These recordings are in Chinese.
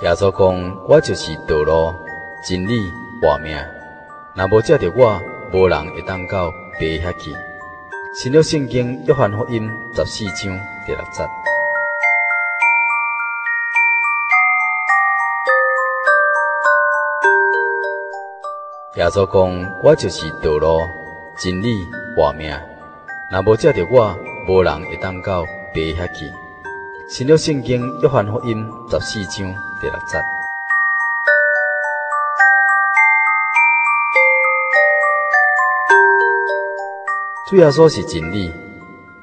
耶稣讲：“我就是道路、真理、活命。若无借着我，无人会当到爸遐去。”新约圣经约翰福音十四章第六节。耶稣讲：“我就是道路、真理、活命。若无借着我，无人会当到爸遐去。”新约圣经约翰福音十四章第六节。主要说是真理。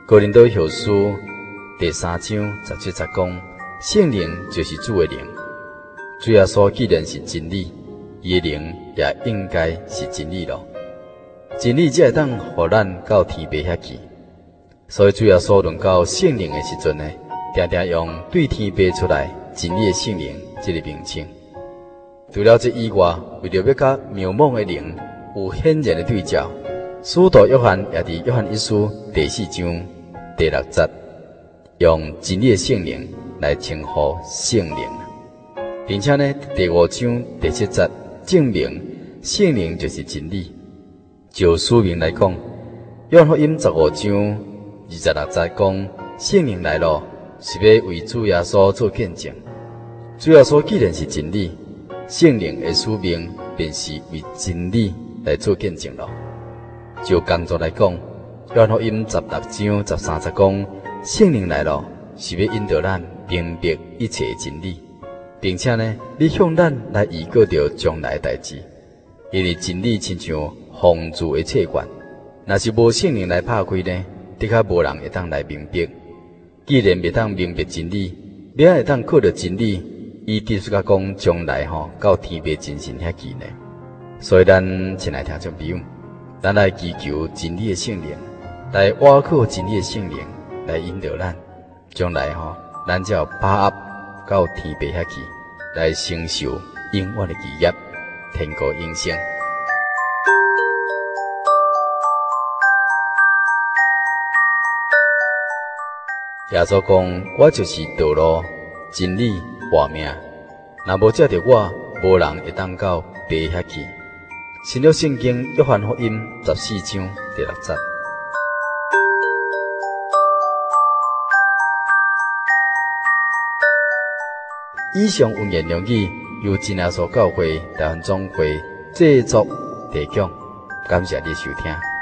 哥林多后书第三章十七十讲：圣灵就是主的灵。主要说既然是真理，伊的灵也应该是真理咯。真理才会当互咱到天父遐去。所以主要说论到圣灵的时阵呢，常常用对天父出来真理的圣灵这个名称。除了这以外，为了要甲渺茫的灵有显然的对照。使徒约翰也伫约翰一书第四章第六节，用真理的圣灵来称呼圣灵，并且呢，第五章第七节证明圣灵就是真理。就书名来讲，约翰福音十五章二十六节讲，圣灵来了，是要为主耶稣做见证。主要说既然是真理，圣灵的使命便是为真理来做见证了。就工作来讲，约翰福音十六章十三十讲，圣灵来了，是要引导咱明白一切真理，并且呢，你向咱来预告着将来代志。因为真理亲像封住的册卷，若是无圣灵来拍开呢，的确无人会当来明白。既然未当明白真理，你也会当靠着真理，伊继续甲讲将来吼到天边真神遐去呢？所以咱前来听众朋友。咱来祈求真理的圣灵，来挖靠真理的圣灵来引导咱，将来吼，咱才有把握到天边遐去，来承受永远的基业，天国永生。耶稣讲：“我就是道路、真理、活命，若无借着我，无人会当到爸遐去。”新约圣经约翰福音十四章第六节。以上文言良语由真耶稣教会台湾总会制作提供，感谢你收听。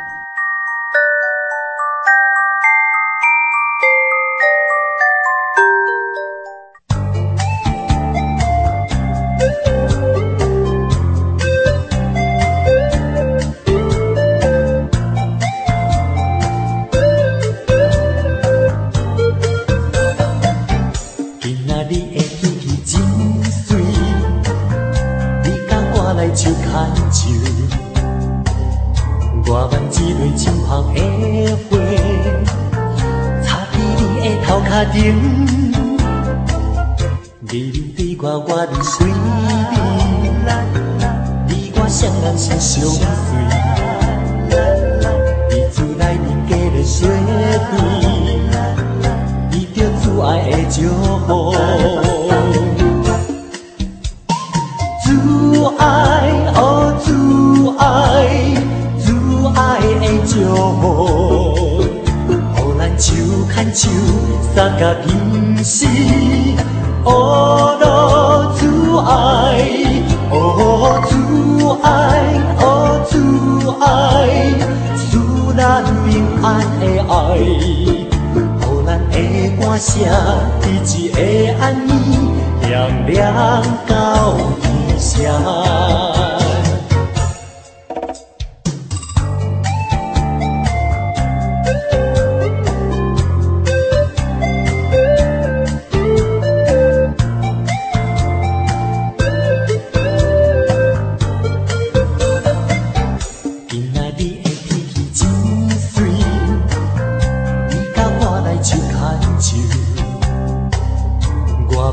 我挽一朵清香的花，插在你的头壳顶。你对我，我你你，你我相人是相随。你厝内面加了雪地，你着挚爱的祝福。爱。牵手，三甲平时，哦，路主爱，哦，主爱，哦，主爱，使咱平安的爱，予咱的歌声，一直会安，亮亮到天上。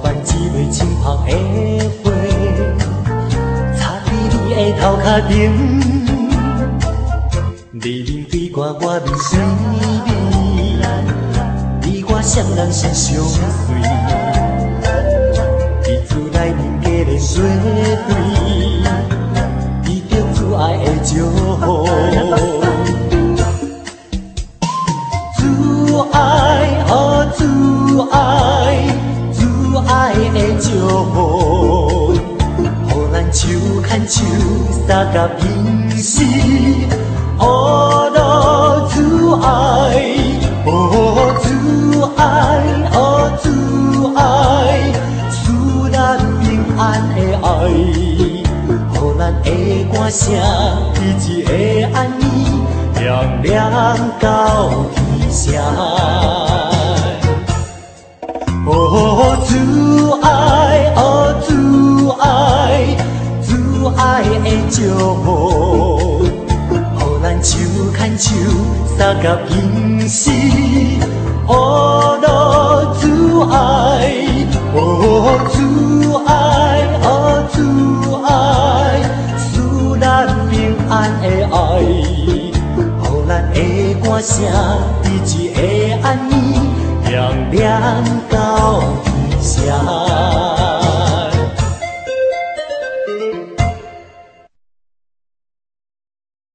花瓣一蕊轻捧的花，插在你的头壳顶，你面对我，我面对你，你我双人成相随，彼此来临结连作对，你得自爱的祝福。手牵手，相甲平时，哦，多主爱，哦，主爱，哦，主爱，赐咱平安的爱，予咱的歌声一直会安尼，亮亮到天上，手，相甲平时。哦，多主爱，哦，主爱，哦，主爱，使咱平安的爱，予咱的歌声一直会安尼，亮亮到天上。